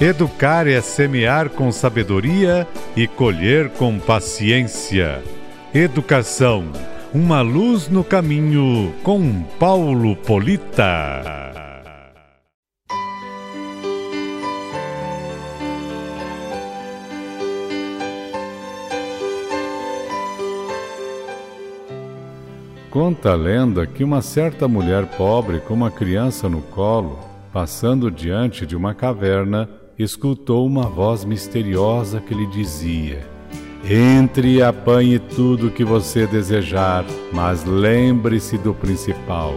Educar é semear com sabedoria e colher com paciência. Educação, uma luz no caminho com Paulo Polita. Conta a lenda que uma certa mulher pobre com uma criança no colo, passando diante de uma caverna, escutou uma voz misteriosa que lhe dizia: Entre e apanhe tudo o que você desejar, mas lembre-se do principal.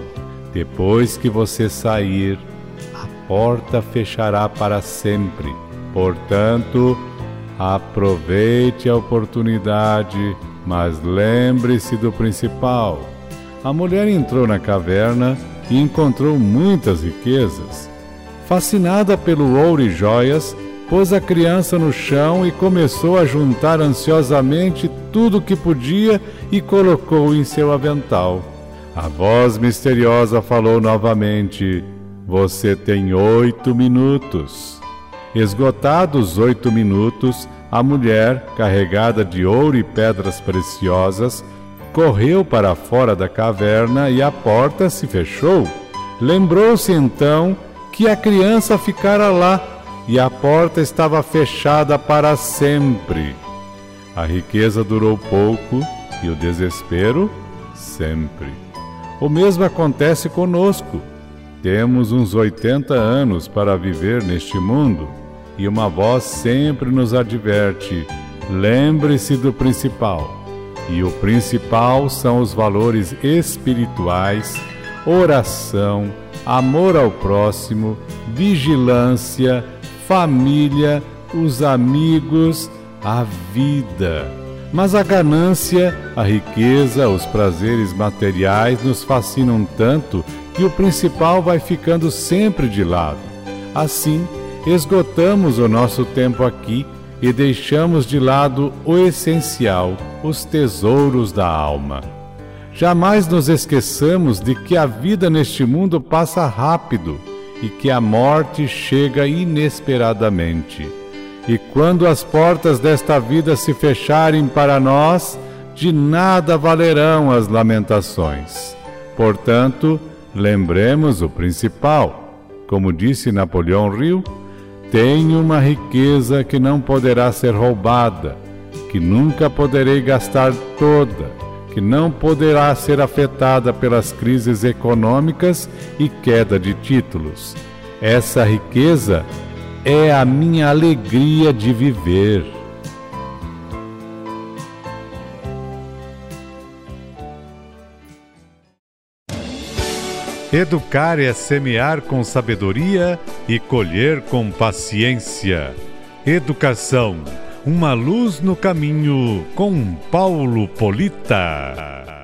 Depois que você sair, a porta fechará para sempre. Portanto, aproveite a oportunidade, mas lembre-se do principal. A mulher entrou na caverna e encontrou muitas riquezas. Fascinada pelo ouro e joias, pôs a criança no chão e começou a juntar ansiosamente tudo o que podia e colocou em seu avental. A voz misteriosa falou novamente: Você tem oito minutos. Esgotados oito minutos, a mulher, carregada de ouro e pedras preciosas, correu para fora da caverna e a porta se fechou. Lembrou-se então que a criança ficara lá e a porta estava fechada para sempre. A riqueza durou pouco e o desespero sempre. O mesmo acontece conosco. Temos uns 80 anos para viver neste mundo e uma voz sempre nos adverte: lembre-se do principal e o principal são os valores espirituais, oração, amor ao próximo, vigilância, família, os amigos, a vida. Mas a ganância, a riqueza, os prazeres materiais nos fascinam tanto que o principal vai ficando sempre de lado. Assim, esgotamos o nosso tempo aqui e deixamos de lado o essencial, os tesouros da alma. Jamais nos esqueçamos de que a vida neste mundo passa rápido e que a morte chega inesperadamente. E quando as portas desta vida se fecharem para nós, de nada valerão as lamentações. Portanto, lembremos o principal. Como disse Napoleão Hill, tenho uma riqueza que não poderá ser roubada, que nunca poderei gastar toda, que não poderá ser afetada pelas crises econômicas e queda de títulos. Essa riqueza é a minha alegria de viver. Educar é semear com sabedoria e colher com paciência. Educação, uma luz no caminho com Paulo Polita.